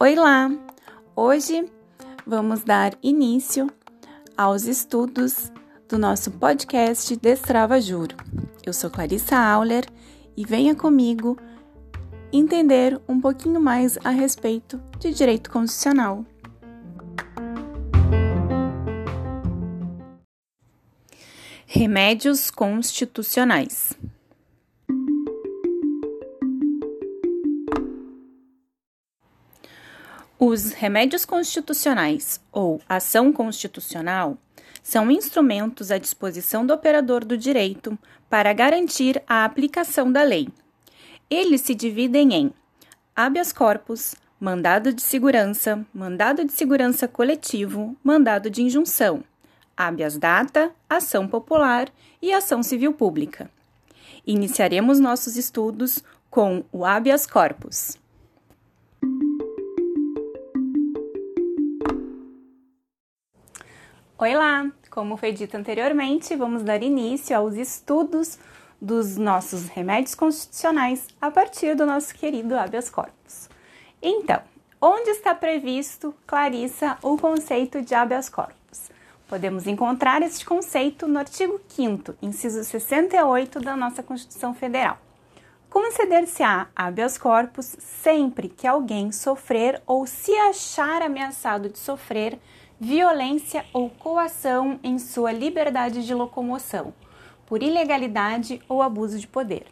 Oi lá! Hoje vamos dar início aos estudos do nosso podcast Destrava Juro. Eu sou Clarissa Auler e venha comigo entender um pouquinho mais a respeito de direito constitucional. Remédios constitucionais. Os remédios constitucionais ou ação constitucional são instrumentos à disposição do operador do direito para garantir a aplicação da lei. Eles se dividem em habeas corpus, mandado de segurança, mandado de segurança coletivo, mandado de injunção, habeas data, ação popular e ação civil pública. Iniciaremos nossos estudos com o habeas corpus. Oi lá! Como foi dito anteriormente, vamos dar início aos estudos dos nossos remédios constitucionais a partir do nosso querido habeas corpus. Então, onde está previsto, Clarissa, o conceito de habeas corpus? Podemos encontrar este conceito no artigo 5 inciso 68 da nossa Constituição Federal. Conceder-se-á habeas corpus sempre que alguém sofrer ou se achar ameaçado de sofrer violência ou coação em sua liberdade de locomoção, por ilegalidade ou abuso de poder.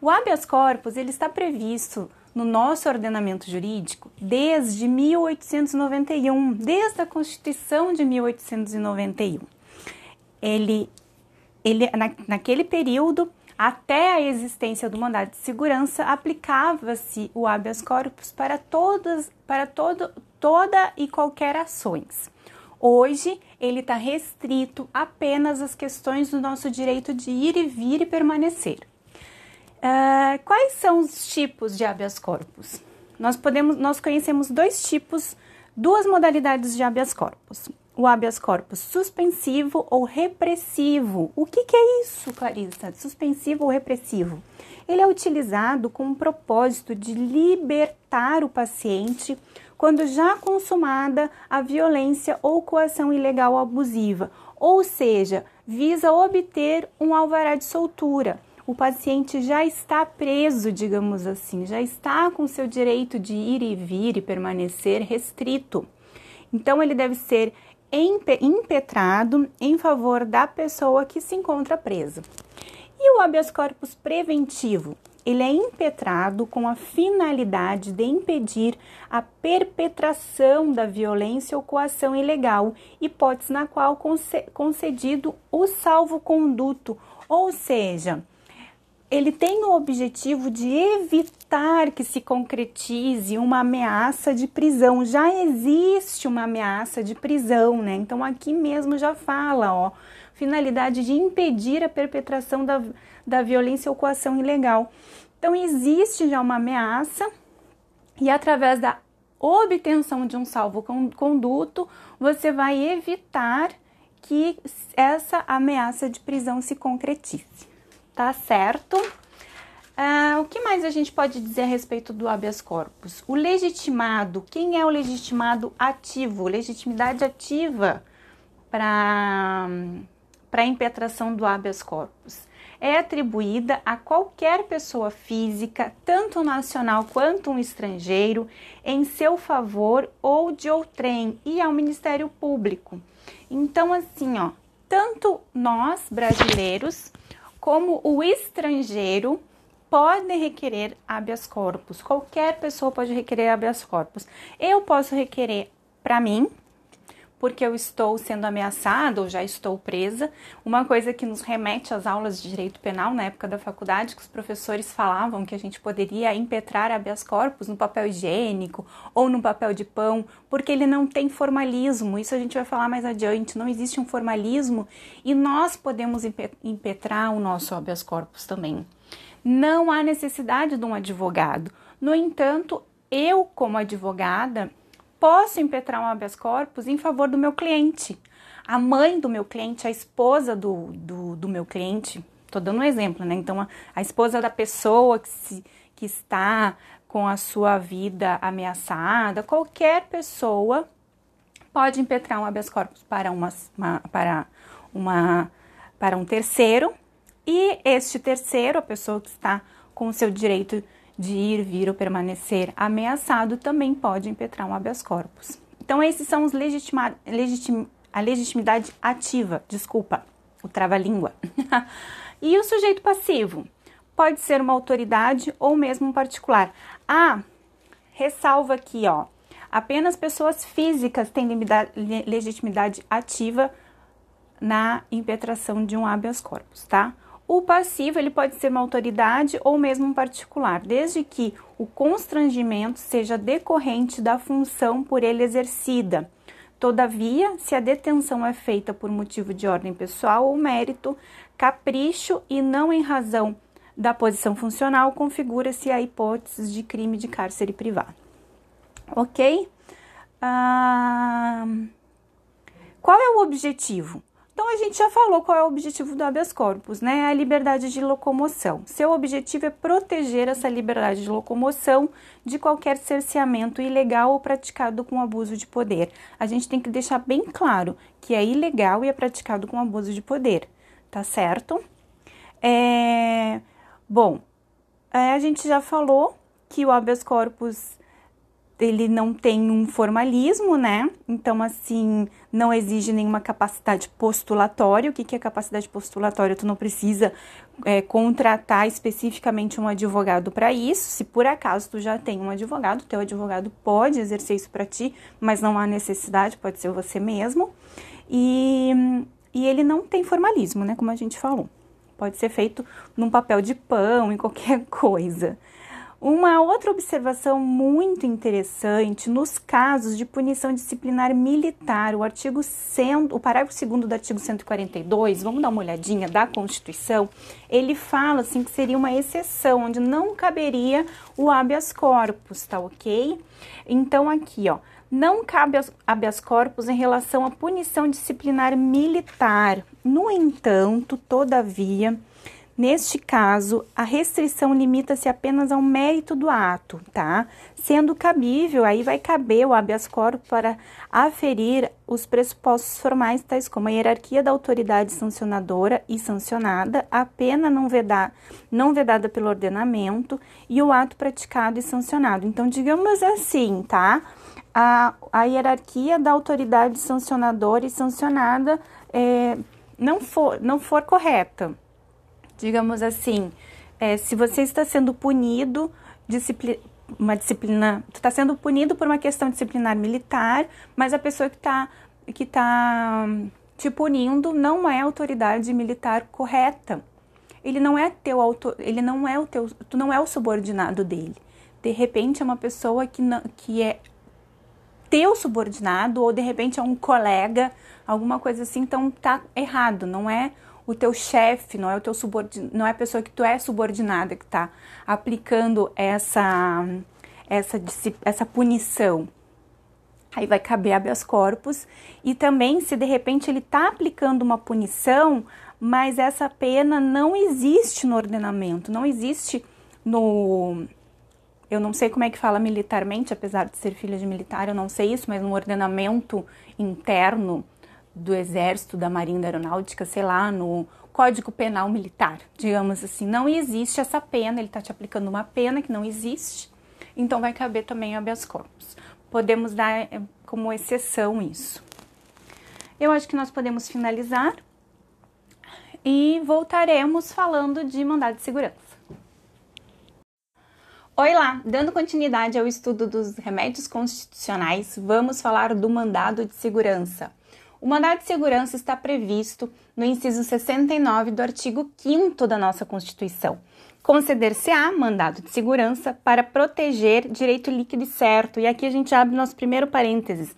O habeas corpus ele está previsto no nosso ordenamento jurídico desde 1891, desde a Constituição de 1891. Ele, ele na, naquele período, até a existência do mandado de segurança, aplicava-se o habeas corpus para todas, para todo, toda e qualquer ações. Hoje, ele está restrito apenas às questões do nosso direito de ir e vir e permanecer. Uh, quais são os tipos de habeas corpus? Nós, podemos, nós conhecemos dois tipos, duas modalidades de habeas corpus. O habeas corpus suspensivo ou repressivo. O que, que é isso, Clarissa? Suspensivo ou repressivo? Ele é utilizado com o propósito de libertar o paciente quando já consumada a violência ou coação ilegal abusiva, ou seja, visa obter um alvará de soltura. O paciente já está preso, digamos assim, já está com seu direito de ir e vir e permanecer restrito. Então, ele deve ser impetrado em favor da pessoa que se encontra presa. E o habeas corpus preventivo? ele é impetrado com a finalidade de impedir a perpetração da violência ou coação ilegal, hipótese na qual concedido o salvo-conduto, ou seja, ele tem o objetivo de evitar que se concretize uma ameaça de prisão. Já existe uma ameaça de prisão, né? Então aqui mesmo já fala, ó, finalidade de impedir a perpetração da, da violência ou coação ilegal. Então, existe já uma ameaça e através da obtenção de um salvo-conduto, você vai evitar que essa ameaça de prisão se concretize. Tá certo? Uh, o que mais a gente pode dizer a respeito do habeas corpus? O legitimado, quem é o legitimado ativo? Legitimidade ativa para a impetração do habeas corpus é atribuída a qualquer pessoa física, tanto nacional quanto um estrangeiro, em seu favor ou de outrem e ao Ministério Público. Então, assim, ó, tanto nós brasileiros como o estrangeiro podem requerer habeas corpus. Qualquer pessoa pode requerer habeas corpus. Eu posso requerer para mim, porque eu estou sendo ameaçada ou já estou presa. Uma coisa que nos remete às aulas de direito penal na época da faculdade, que os professores falavam que a gente poderia impetrar habeas corpus no papel higiênico ou no papel de pão, porque ele não tem formalismo. Isso a gente vai falar mais adiante. Não existe um formalismo e nós podemos impetrar o nosso habeas corpus também. Não há necessidade de um advogado. No entanto, eu, como advogada, posso impetrar um habeas corpus em favor do meu cliente. A mãe do meu cliente, a esposa do, do, do meu cliente, Tô dando um exemplo, né? Então, a, a esposa da pessoa que, se, que está com a sua vida ameaçada, qualquer pessoa pode impetrar um habeas corpus para uma, uma, para uma para um terceiro e este terceiro, a pessoa que está com o seu direito de ir, vir ou permanecer ameaçado, também pode impetrar um habeas corpus. Então, esses são os legitima, legitim, a legitimidade ativa, desculpa, o trava-língua. e o sujeito passivo pode ser uma autoridade ou mesmo um particular. Ah, ressalva aqui, ó. Apenas pessoas físicas têm legitimidade ativa na impetração de um habeas corpus, tá? O passivo ele pode ser uma autoridade ou mesmo um particular, desde que o constrangimento seja decorrente da função por ele exercida. Todavia, se a detenção é feita por motivo de ordem pessoal ou mérito, capricho e não em razão da posição funcional, configura-se a hipótese de crime de cárcere privado. Ok? Ah, qual é o objetivo? Então, a gente já falou qual é o objetivo do habeas corpus, né? A liberdade de locomoção. Seu objetivo é proteger essa liberdade de locomoção de qualquer cerceamento ilegal ou praticado com abuso de poder. A gente tem que deixar bem claro que é ilegal e é praticado com abuso de poder, tá certo? É... Bom, é, a gente já falou que o habeas corpus ele não tem um formalismo, né? Então, assim, não exige nenhuma capacidade postulatória. O que, que é capacidade postulatória? Tu não precisa é, contratar especificamente um advogado para isso. Se por acaso tu já tem um advogado, teu advogado pode exercer isso para ti, mas não há necessidade, pode ser você mesmo. E, e ele não tem formalismo, né? Como a gente falou. Pode ser feito num papel de pão, em qualquer coisa. Uma outra observação muito interessante nos casos de punição disciplinar militar, o artigo 100, o parágrafo 2 do artigo 142, vamos dar uma olhadinha da Constituição, ele fala assim que seria uma exceção onde não caberia o habeas corpus, tá OK? Então aqui, ó, não cabe habeas corpus em relação à punição disciplinar militar. No entanto, todavia, Neste caso, a restrição limita-se apenas ao mérito do ato, tá? Sendo cabível, aí vai caber o habeas corpus para aferir os pressupostos formais, tais como a hierarquia da autoridade sancionadora e sancionada, a pena não, vedar, não vedada pelo ordenamento e o ato praticado e sancionado. Então, digamos assim, tá? A, a hierarquia da autoridade sancionadora e sancionada é, não, for, não for correta digamos assim, é, se você está sendo punido, disciplina, uma disciplina, tu está sendo punido por uma questão disciplinar militar, mas a pessoa que está que tá te punindo não é autoridade militar correta. Ele não é teu auto, ele não é o teu, tu não é o subordinado dele. De repente é uma pessoa que não, que é teu subordinado ou de repente é um colega, alguma coisa assim, então tá errado, não é o teu chefe, não é o teu subordinado, não é a pessoa que tu é subordinada que está aplicando essa, essa, essa punição. Aí vai caber habeas corpus e também se de repente ele está aplicando uma punição, mas essa pena não existe no ordenamento, não existe no eu não sei como é que fala militarmente, apesar de ser filha de militar, eu não sei isso, mas no ordenamento interno do Exército, da Marinha da Aeronáutica, sei lá, no Código Penal Militar, digamos assim. Não existe essa pena, ele está te aplicando uma pena que não existe, então vai caber também habeas corpus. Podemos dar eh, como exceção isso. Eu acho que nós podemos finalizar e voltaremos falando de mandado de segurança. Oi lá, dando continuidade ao estudo dos remédios constitucionais, vamos falar do mandado de segurança. O mandado de segurança está previsto no inciso 69 do artigo 5 da nossa Constituição. Conceder-se-á mandado de segurança para proteger direito líquido e certo. E aqui a gente abre nosso primeiro parênteses.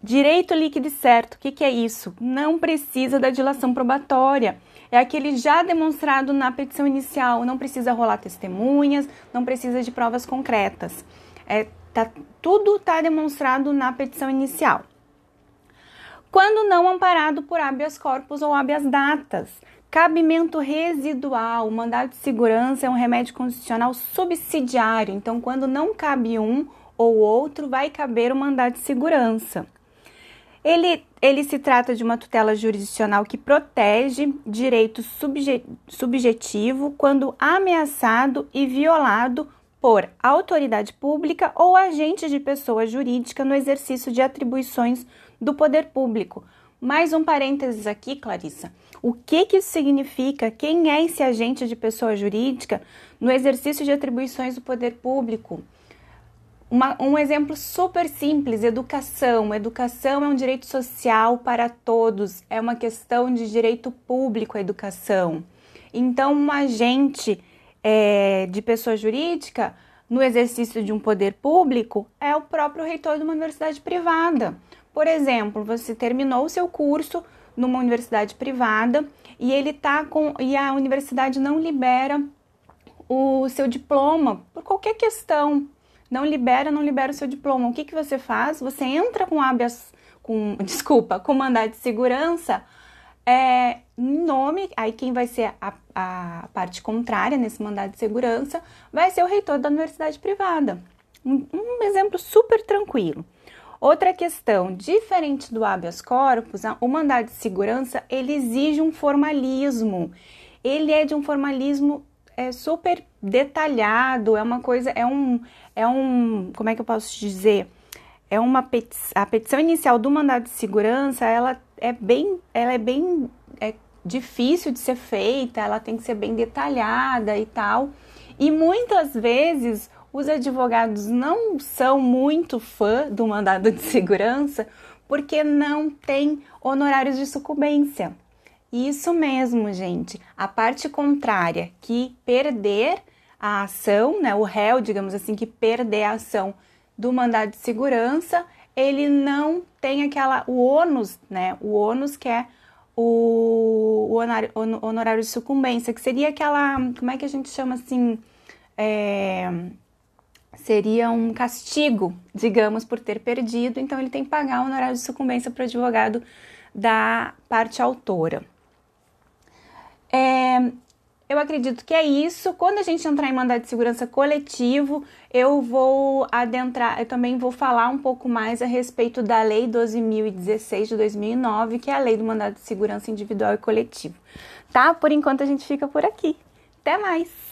Direito líquido e certo, o que, que é isso? Não precisa da dilação probatória. É aquele já demonstrado na petição inicial. Não precisa rolar testemunhas, não precisa de provas concretas. É, tá, tudo está demonstrado na petição inicial quando não amparado por habeas corpus ou habeas datas. Cabimento residual. O mandado de segurança é um remédio constitucional subsidiário. Então, quando não cabe um ou outro, vai caber o mandado de segurança. Ele, ele se trata de uma tutela jurisdicional que protege direito subje, subjetivo quando ameaçado e violado por autoridade pública ou agente de pessoa jurídica no exercício de atribuições do poder público. Mais um parênteses aqui, Clarissa. O que, que isso significa? Quem é esse agente de pessoa jurídica no exercício de atribuições do poder público? Uma, um exemplo super simples: educação. Educação é um direito social para todos, é uma questão de direito público a educação. Então, um agente é, de pessoa jurídica no exercício de um poder público é o próprio reitor de uma universidade privada. Por exemplo, você terminou o seu curso numa universidade privada e ele tá com e a universidade não libera o seu diploma por qualquer questão. Não libera, não libera o seu diploma. O que, que você faz? Você entra com habeas, com, desculpa, com mandado de segurança, é, nome, aí quem vai ser a, a parte contrária nesse mandado de segurança vai ser o reitor da universidade privada. Um, um exemplo super tranquilo. Outra questão, diferente do habeas corpus, o mandado de segurança ele exige um formalismo. Ele é de um formalismo é, super detalhado, é uma coisa, é um, é um, como é que eu posso dizer? É uma petição, a petição inicial do mandado de segurança, ela é bem, ela é bem é difícil de ser feita, ela tem que ser bem detalhada e tal. E muitas vezes os advogados não são muito fã do mandado de segurança porque não tem honorários de sucumbência. Isso mesmo, gente. A parte contrária, que perder a ação, né, o réu, digamos assim, que perder a ação do mandado de segurança, ele não tem aquela o ônus, né? O ônus que é o, o honorário, honorário de sucumbência, que seria aquela, como é que a gente chama assim, é, seria um castigo, digamos, por ter perdido, então ele tem que pagar o honorário de sucumbência para o advogado da parte autora. É, eu acredito que é isso. Quando a gente entrar em mandado de segurança coletivo, eu vou adentrar, eu também vou falar um pouco mais a respeito da Lei 12.016 de 2009, que é a Lei do Mandado de Segurança Individual e Coletivo. Tá? Por enquanto a gente fica por aqui. Até mais!